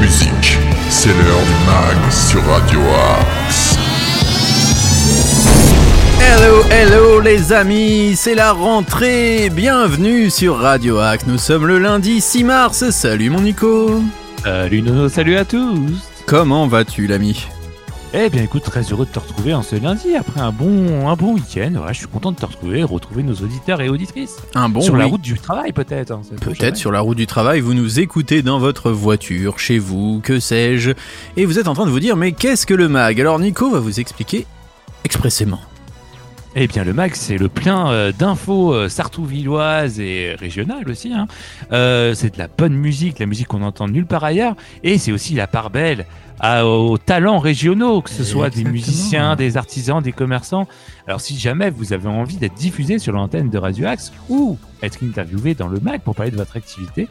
musique. C'est l'heure du mag sur Radio Axe. Hello, hello les amis, c'est la rentrée. Bienvenue sur Radio Axe. Nous sommes le lundi 6 mars. Salut mon Nico. Salut Nono, salut à tous. Comment vas-tu l'ami? Eh bien écoute, très heureux de te retrouver en ce lundi après un bon, un bon week-end. Ouais, je suis content de te retrouver, retrouver nos auditeurs et auditrices. Un bon Sur la route du travail peut-être. hein. Peut-être sur la route du travail, vous nous écoutez dans votre voiture, chez vous, que sais-je, et vous êtes en train de vous dire mais qu'est-ce que le mag? Alors Nico va vous expliquer expressément. Eh bien, le MAG, c'est le plein euh, d'infos euh, sartrouvilloises et régionales aussi. hein. Euh, c'est de la bonne musique, la musique qu'on entend nulle part ailleurs. Et c'est aussi la part belle à- aux talents régionaux, que ce soit des musiciens, des artisans, des commerçants. Alors, si jamais vous avez envie d'être diffusé sur l'antenne de Radio Axe ou être interviewé dans le MAG pour parler de votre activité,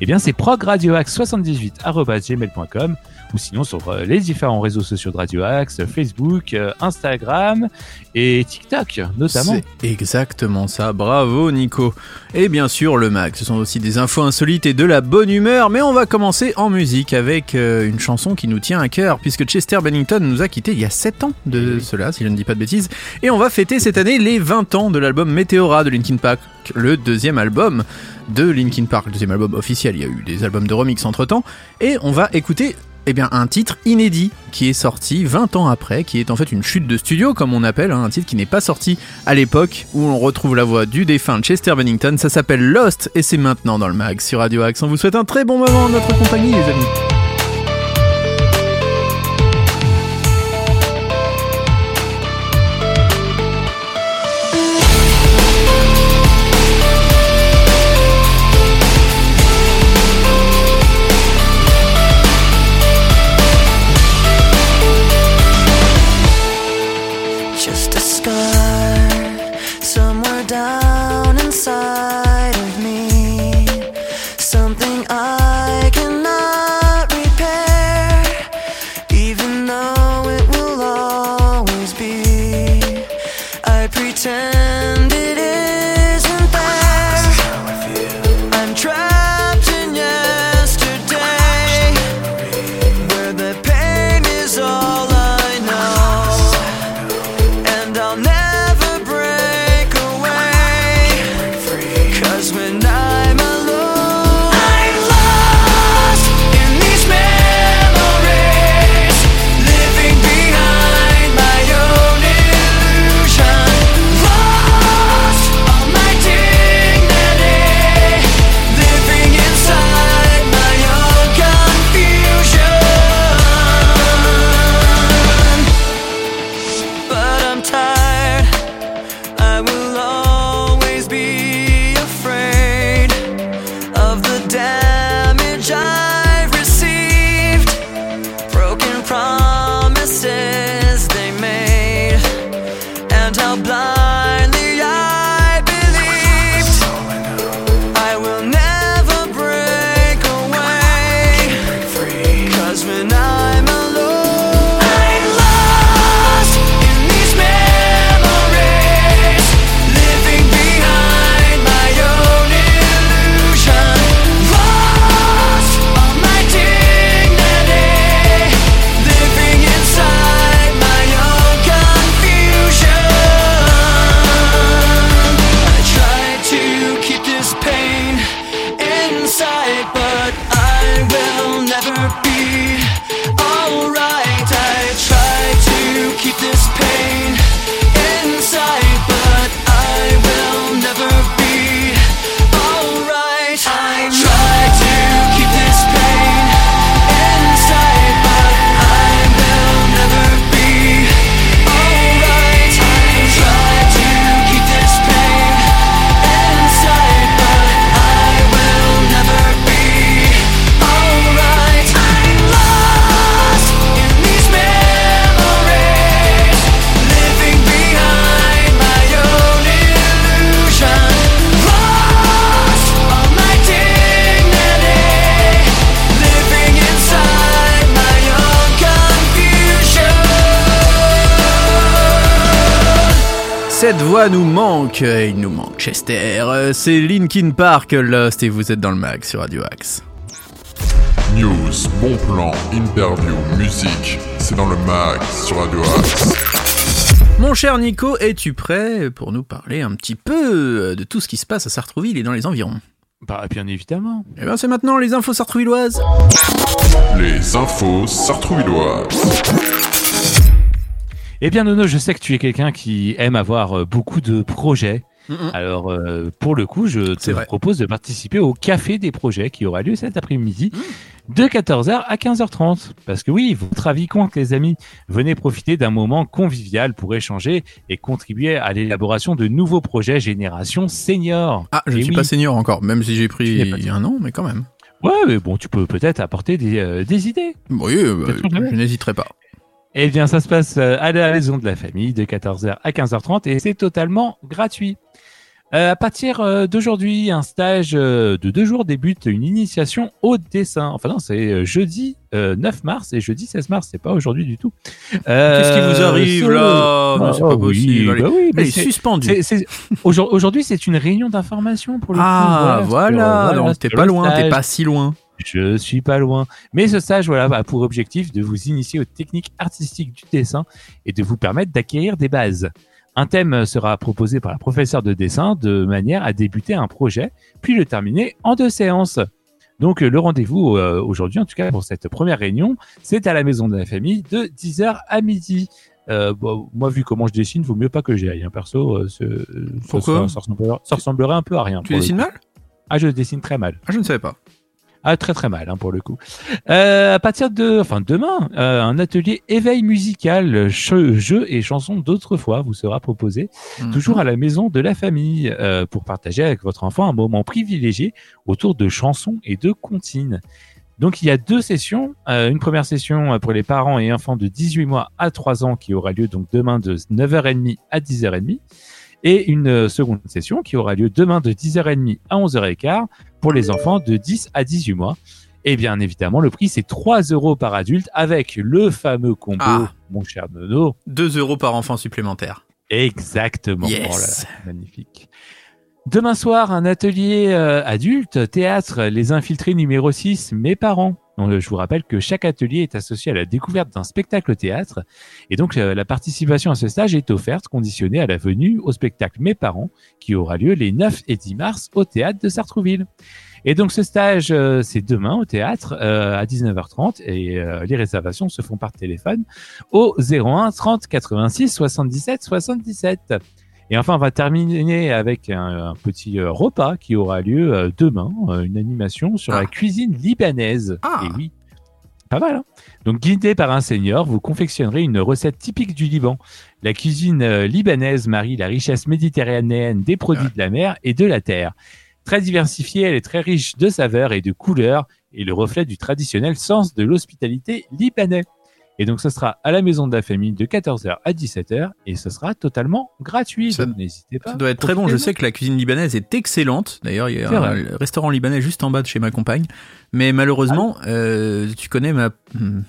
eh bien, c'est progradioaxe78.gmail.com ou sinon sur euh, les différents réseaux sociaux de Radio Axe, Facebook, euh, Instagram et TikTok notamment. C'est exactement ça, bravo Nico. Et bien sûr le mag, ce sont aussi des infos insolites et de la bonne humeur, mais on va commencer en musique avec euh, une chanson qui nous tient à cœur, puisque Chester Bennington nous a quittés il y a 7 ans de cela, si je ne dis pas de bêtises, et on va fêter cette année les 20 ans de l'album Meteora de Linkin Park, le deuxième album de Linkin Park, le deuxième album officiel, il y a eu des albums de remix entre temps, et on va écouter eh bien, un titre inédit qui est sorti 20 ans après, qui est en fait une chute de studio, comme on appelle, hein, un titre qui n'est pas sorti à l'époque, où on retrouve la voix du défunt Chester Bennington. Ça s'appelle Lost et c'est maintenant dans le mag sur Radio Axe. On vous souhaite un très bon moment en notre compagnie, les amis. Cette voix nous manque, euh, il nous manque Chester. Euh, C'est Linkin Park Lost et vous êtes dans le mag sur Radio Axe. News, bon plan, interview, musique, c'est dans le mag sur Radio Axe. Mon cher Nico, es-tu prêt pour nous parler un petit peu de tout ce qui se passe à Sartrouville et dans les environs? Bah, bien évidemment. Eh bien, c'est maintenant les infos sartrouvilloises. Les infos sartrouvilloises. Eh bien, Nono, je sais que tu es quelqu'un qui aime avoir euh, beaucoup de projets. Mhm. Alors, euh, pour le coup, je te vrai. propose de participer au Café des projets qui aura lieu cet après-midi Mhm. de 14h à 15h30. Parce que oui, votre avis compte, les amis. Venez profiter d'un moment convivial pour échanger et contribuer à l'élaboration de nouveaux projets génération senior. Ah, je ne Eh suis oui. pas senior encore, même si j'ai pris un an, mais quand même. Ouais, mais bon, tu peux peut-être apporter des, euh, des idées. Oui, jamais. je n'hésiterai pas. Eh bien, ça se passe euh, à la maison de la famille de 14h à 15h30 et c'est totalement gratuit. Euh, à partir euh, d'aujourd'hui, un stage euh, de deux jours débute une initiation au dessin. Enfin non, c'est jeudi euh, 9 mars et jeudi 16 mars, c'est pas aujourd'hui du tout. Qu'est-ce qui vous arrive là? Mais C'est Ah, pas oui, possible. Allez, bah oui, mais c'est- suspendu. c'est- c'est- aujourd- Aujourd'hui, c'est une réunion d'information pour le coup. Ah, sur- voilà, donc t'es pas loin, t'es pas si loin. Je suis pas loin. Mais ce stage, voilà, a pour objectif de vous initier aux techniques artistiques du dessin et de vous permettre d'acquérir des bases. Un thème sera proposé par la professeure de dessin de manière à débuter un projet, puis le terminer en deux séances. Donc euh, le rendez-vous euh, aujourd'hui, en tout cas pour cette première réunion, c'est à la maison de la famille de 10h à midi. Euh, bon, moi, vu comment je dessine, vaut mieux pas que j'y aille. hein. Perso, euh, ce- ça- Pourquoi? ça, ça ressemblerait, ça ressemblerait un peu à rien. Tu dessines mal? Ah, je dessine très mal. Ah, je ne savais pas. Ah, très très mal hein, pour le coup. Euh, à partir de, enfin demain, euh, un atelier éveil musical, jeux et chansons d'autrefois vous sera proposé, Mhm. toujours à la maison de la famille, euh, pour partager avec votre enfant un moment privilégié autour de chansons et de comptines. Donc il y a deux sessions, Euh, une première session euh, pour les parents et enfants de 18 mois à 3 ans qui aura lieu donc demain de 9h30 à 10h30 et une euh, seconde session qui aura lieu demain de 10h30 à 11h15 pour les enfants de 10 à 18 mois. Et bien évidemment, le prix c'est 3 euros par adulte avec le fameux combo, Ah. mon cher Nono. 2 euros par enfant supplémentaire. Exactement. Yes. Oh là magnifique. Demain soir, un atelier euh, adulte, théâtre, les infiltrés numéro 6, mes parents. Euh, je vous rappelle que chaque atelier est associé à la découverte d'un spectacle au théâtre. Et donc, euh, la participation à ce stage est offerte, conditionnée à la venue au spectacle Mes parents, qui aura lieu les 9 et 10 mars au théâtre de Sartrouville. Et donc, ce stage, euh, c'est demain au théâtre à 19h30 et les réservations se font par téléphone au 01 30 86 77 77. Et enfin, on va terminer avec un, un petit euh, repas qui aura lieu euh, demain, euh, une animation sur Ah. la cuisine libanaise. Ah. Et oui, pas mal. Hein Donc, guidé par un seigneur, vous confectionnerez une recette typique du Liban. La cuisine libanaise marie la richesse méditerranéenne des produits de la mer et de la terre. Très diversifiée, elle est très riche de saveurs et de couleurs et le reflet du traditionnel sens de l'hospitalité libanais. Et donc, ce sera à la maison de la famille de 14h à 17h et ce sera totalement gratuit. Ça- donc n'hésitez pas. Ça doit être très bon. Je sais que la cuisine libanaise est excellente. D'ailleurs, il y a C'est un vrai. restaurant libanais juste en bas de chez ma compagne. Mais malheureusement, Ah euh, tu connais ma,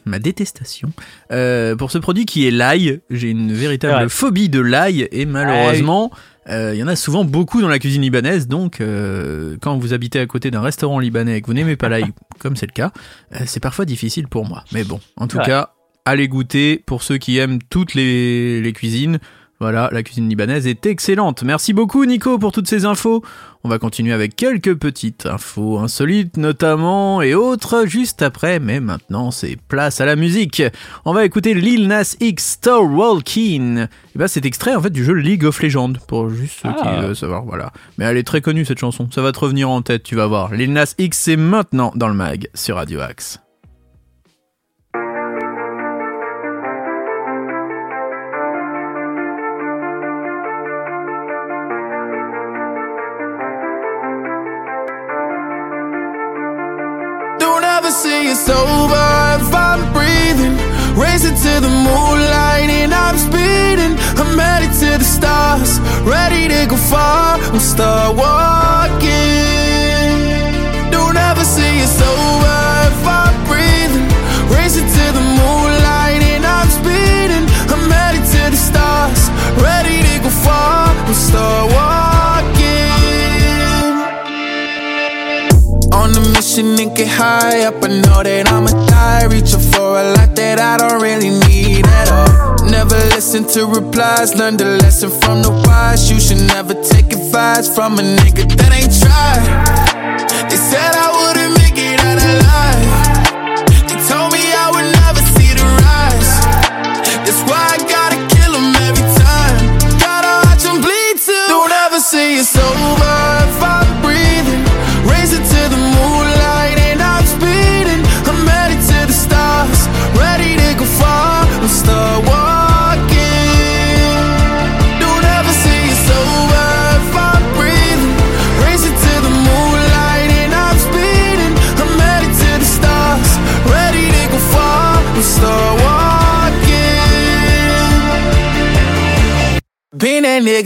ma détestation euh, pour ce produit qui est l'ail. J'ai une véritable phobie de l'ail et malheureusement, euh, il y en a souvent beaucoup dans la cuisine libanaise. Donc, euh, quand vous habitez à côté d'un restaurant libanais et que vous n'aimez pas l'ail, comme c'est le cas, euh, c'est parfois difficile pour moi. Mais bon, en tout Ouais. cas, allez goûter pour ceux qui aiment toutes les, les cuisines. Voilà, la cuisine libanaise est excellente. Merci beaucoup Nico pour toutes ces infos. On va continuer avec quelques petites infos insolites notamment et autres juste après, mais maintenant c'est place à la musique. On va écouter Lil Nas X Star Walking. Et ben c'est extrait en fait du jeu League of Legends pour juste ceux qui Ah. veulent savoir, voilà. Mais elle est très connue cette chanson, ça va te revenir en tête, tu vas voir. Lil Nas X c'est maintenant dans le mag sur Radio Axe. Don't ever say it's over if I'm breathing. Racing to the moonlight and I'm speeding. I'm headed to the stars, ready to go far. We'll start walking. Don't ever say it's over if I'm breathing. Racing to the moonlight and I'm speeding. I'm headed to the stars, ready to go far. We'll start walking. Ocean and get high up. I know that I'ma die, reaching for a lot that I don't really need at all. Never listen to replies, learn the lesson from the wise. You should never take advice from a nigga that ain't tried. They said I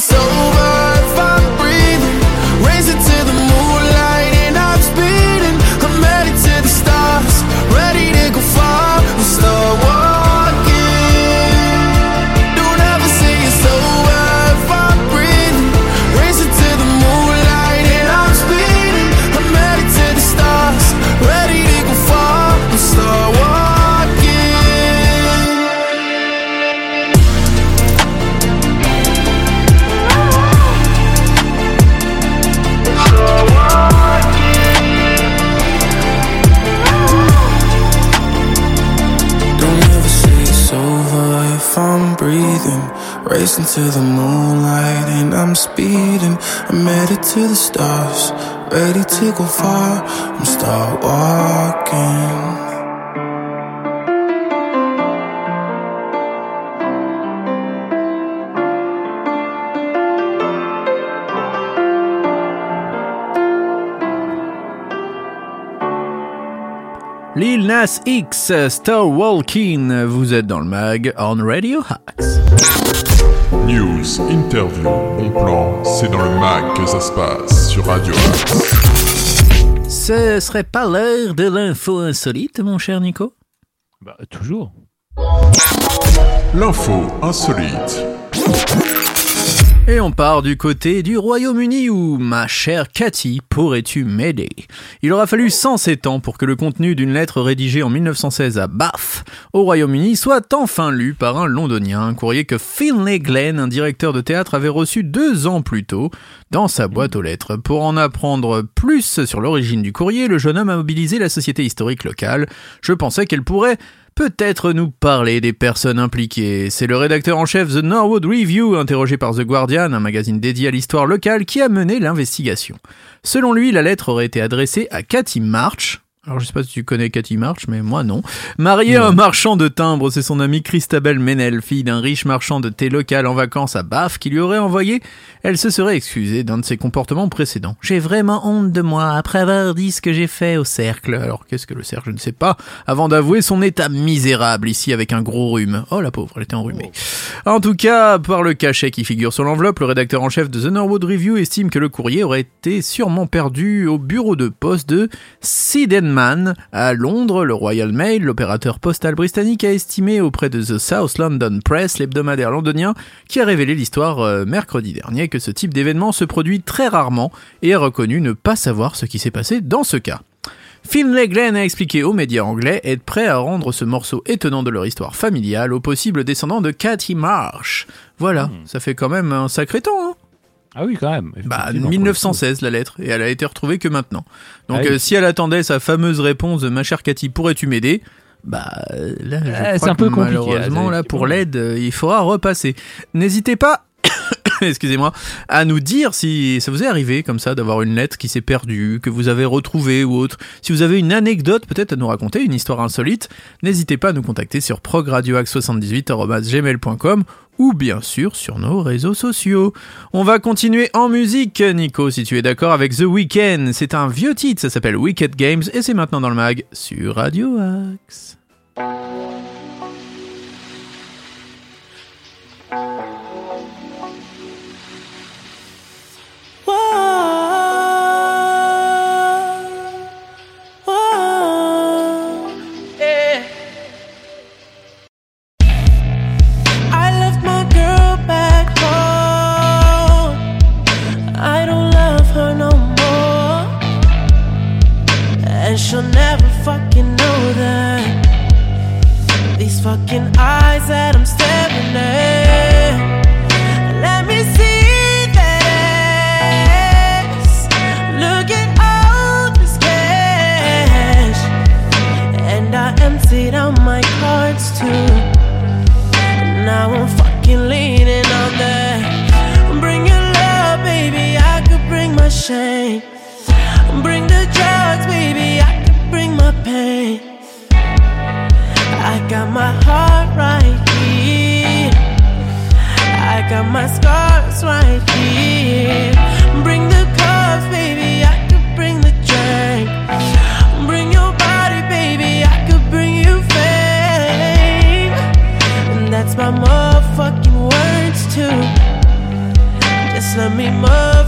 it's over Lil Nas X, Star Walking, vous êtes dans le mag on Radio Hacks. News, interview, bon plan, c'est dans le mag que ça se passe sur Radio Axe. Ce serait pas l'heure de l'info insolite, mon cher Nico? Bah, toujours. L'info insolite. Et on part du côté du Royaume-Uni où, ma chère Cathy, pourrais-tu m'aider? Il aura fallu 107 ans pour que le contenu d'une lettre rédigée en 1916 à Bath, au Royaume-Uni, soit enfin lu par un londonien, un courrier que Finlay Glenn, un directeur de théâtre, avait reçu deux ans plus tôt dans sa boîte aux lettres. Pour en apprendre plus sur l'origine du courrier, le jeune homme a mobilisé la société historique locale. Je pensais qu'elle pourrait peut-être nous parler des personnes impliquées. C'est le rédacteur en chef The Norwood Review, interrogé par The Guardian, un magazine dédié à l'histoire locale, qui a mené l'investigation. Selon lui, la lettre aurait été adressée à Cathy March. Alors je sais pas si tu connais Cathy March, mais moi non. Mariée à un marchand de timbres, c'est son amie Christabel Menel, fille d'un riche marchand de thé local en vacances à Bath, qui lui aurait envoyé. Elle se serait excusée d'un de ses comportements précédents. J'ai vraiment honte de moi après avoir dit ce que j'ai fait au cercle. Alors qu'est-ce que le cercle Je ne sais pas. Avant d'avouer son état misérable ici avec un gros rhume. Oh la pauvre, elle était enrhumée. En tout cas, par le cachet qui figure sur l'enveloppe, le rédacteur en chef de The Norwood Review estime que le courrier aurait été sûrement perdu au bureau de poste de À Londres. Le Royal Mail, l'opérateur postal britannique, a estimé auprès de The South London Press, l'hebdomadaire londonien, qui a révélé l'histoire euh, mercredi dernier, que ce type d'événement se produit très rarement et a reconnu ne pas savoir ce qui s'est passé dans ce cas. Finlay Glenn a expliqué aux médias anglais être prêt à rendre ce morceau étonnant de leur histoire familiale aux possibles descendants de Cathy Marsh. Voilà, ça fait quand même un sacré temps, hein ah oui, quand même. Bah, 1916, la lettre, et elle a été retrouvée que maintenant. Donc, ah euh, si elle attendait sa fameuse réponse de ma chère Cathy, pourrais-tu m'aider? Bah là, eh, c'est un peu compliqué. Malheureusement, là, pour l'aide, euh, il faudra repasser. N'hésitez pas excusez-moi, à nous dire si ça vous est arrivé comme ça d'avoir une lettre qui s'est perdue, que vous avez retrouvée ou autre. Si vous avez une anecdote peut-être à nous raconter, une histoire insolite, n'hésitez pas à nous contacter sur progradioax78.gmail.com ou bien sûr sur nos réseaux sociaux. On va continuer en musique, Nico, si tu es d'accord avec The Weeknd. C'est un vieux titre, ça s'appelle Wicked Games et c'est maintenant dans le mag sur Radio Axe. got my heart right here. I got my scars right here. Bring the cups, baby, I could bring the drink. Bring your body, baby, I could bring you fame. And that's my motherfucking words too. Just let me move.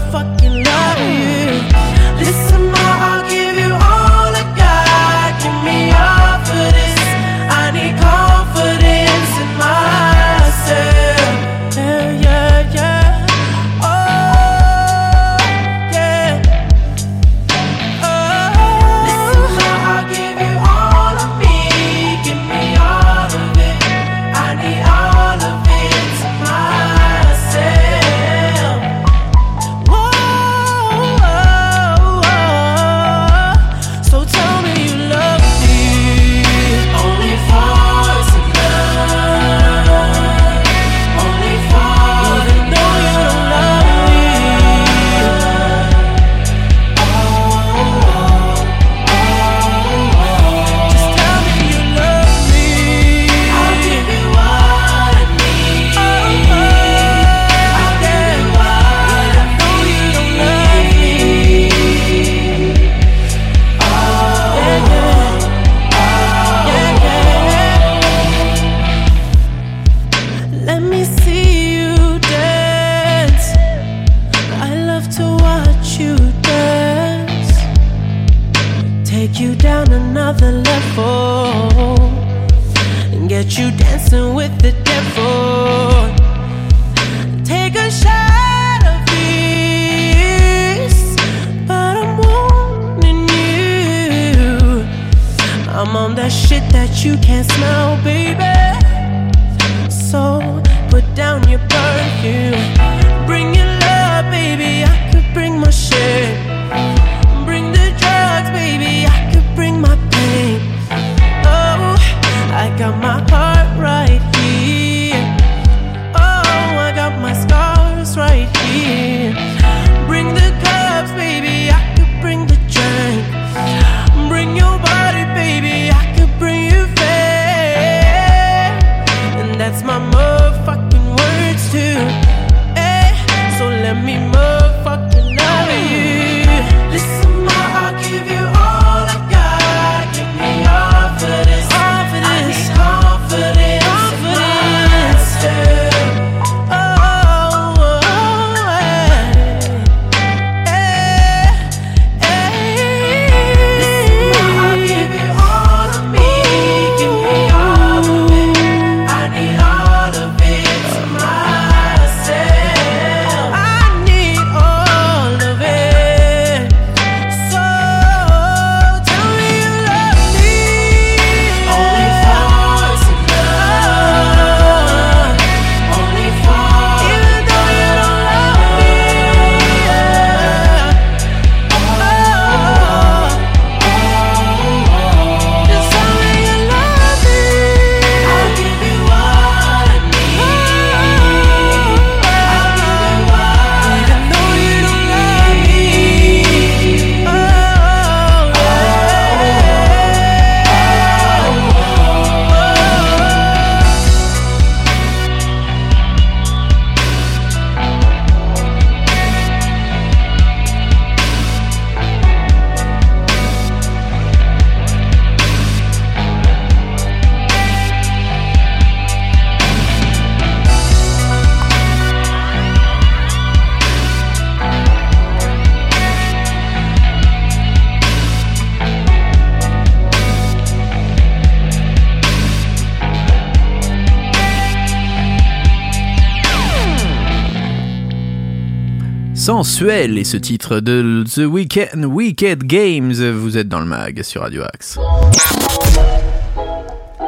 Sensuel et ce titre de The Weekend Wicked Games. Vous êtes dans le mag sur Radio Axe.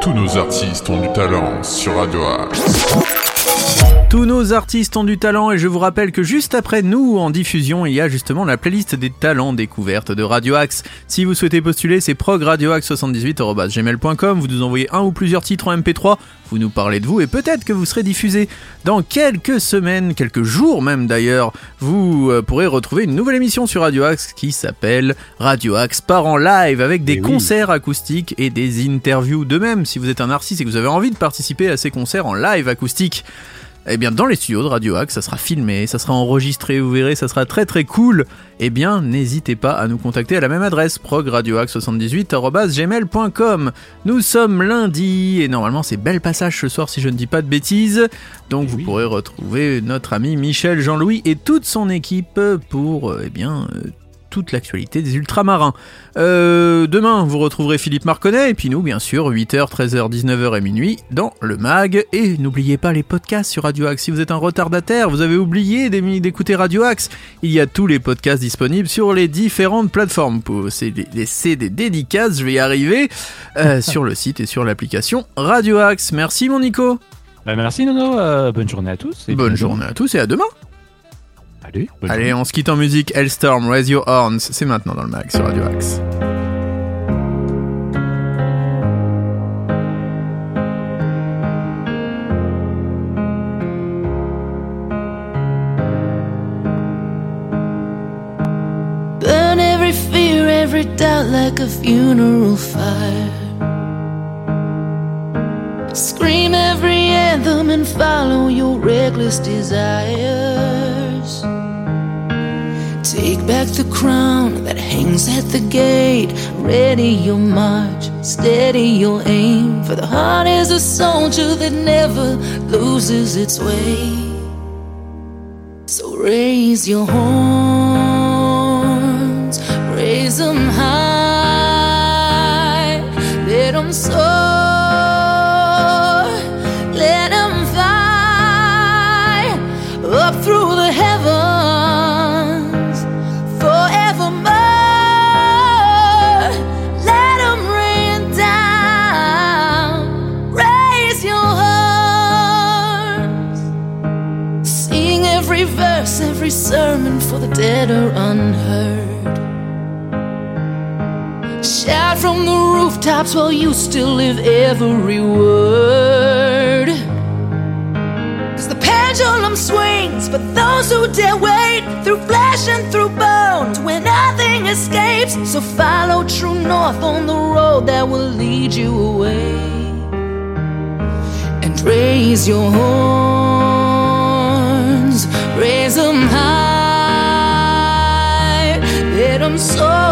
Tous nos artistes ont du talent sur Radio Axe. Tous nos artistes ont du talent et je vous rappelle que juste après nous en diffusion, il y a justement la playlist des talents découvertes de Radio Axe. Si vous souhaitez postuler, c'est progradioaxe78@gmail.com. Vous nous envoyez un ou plusieurs titres en MP3, vous nous parlez de vous et peut-être que vous serez diffusé dans quelques semaines, quelques jours même d'ailleurs. Vous euh, pourrez retrouver une nouvelle émission sur Radio Axe qui s'appelle Radio Axe part en live avec des Eh oui. concerts acoustiques et des interviews. De même, si vous êtes un artiste et que vous avez envie de participer à ces concerts en live acoustique, eh bien, dans les studios de Radio Axe, ça sera filmé, ça sera enregistré, vous verrez, ça sera très très cool. Eh bien, n'hésitez pas à nous contacter à la même adresse, progradioaxe78.gmail.com. Nous sommes lundi, et normalement c'est bel passage ce soir si je ne dis pas de bêtises. Donc vous oui. pourrez retrouver notre ami Michel Jean-Louis et toute son équipe pour, eh bien, euh, toute l'actualité des ultramarins. Euh, demain, vous retrouverez Philippe Marconnet, et puis nous, bien sûr, 8h, 13h, 19h et minuit, dans le MAG. Et n'oubliez pas les podcasts sur Radio Axe. Si vous êtes un retardataire, vous avez oublié d'écouter Radio Axe, il y a tous les podcasts disponibles sur les différentes plateformes. Pour c'est des, des dédicaces, je vais y arriver, euh, sur le site et sur l'application Radio Axe. Merci mon Nico. Bah, merci Nono, euh, bonne journée à tous. et Bonne journée à tous et à demain. Allez, bonne Allez, on se quitte en musique. Hellstorm, Raise Your Horns. C'est maintenant dans le MAG sur Radio Axe. Burn every fear, every doubt like a funeral fire. Scream every anthem and follow your reckless desires. Take back the crown that hangs at the gate. Ready your march, steady your aim. For the heart is a soldier that never loses its way. So raise your horns, raise them high, let them soar, dead or unheard. Shout from the rooftops while you still live every word. Cause the pendulum swings but those who dare wait through flesh and through bones, where nothing escapes. So follow true north on the road that will lead you away and raise your horns, raise them high, so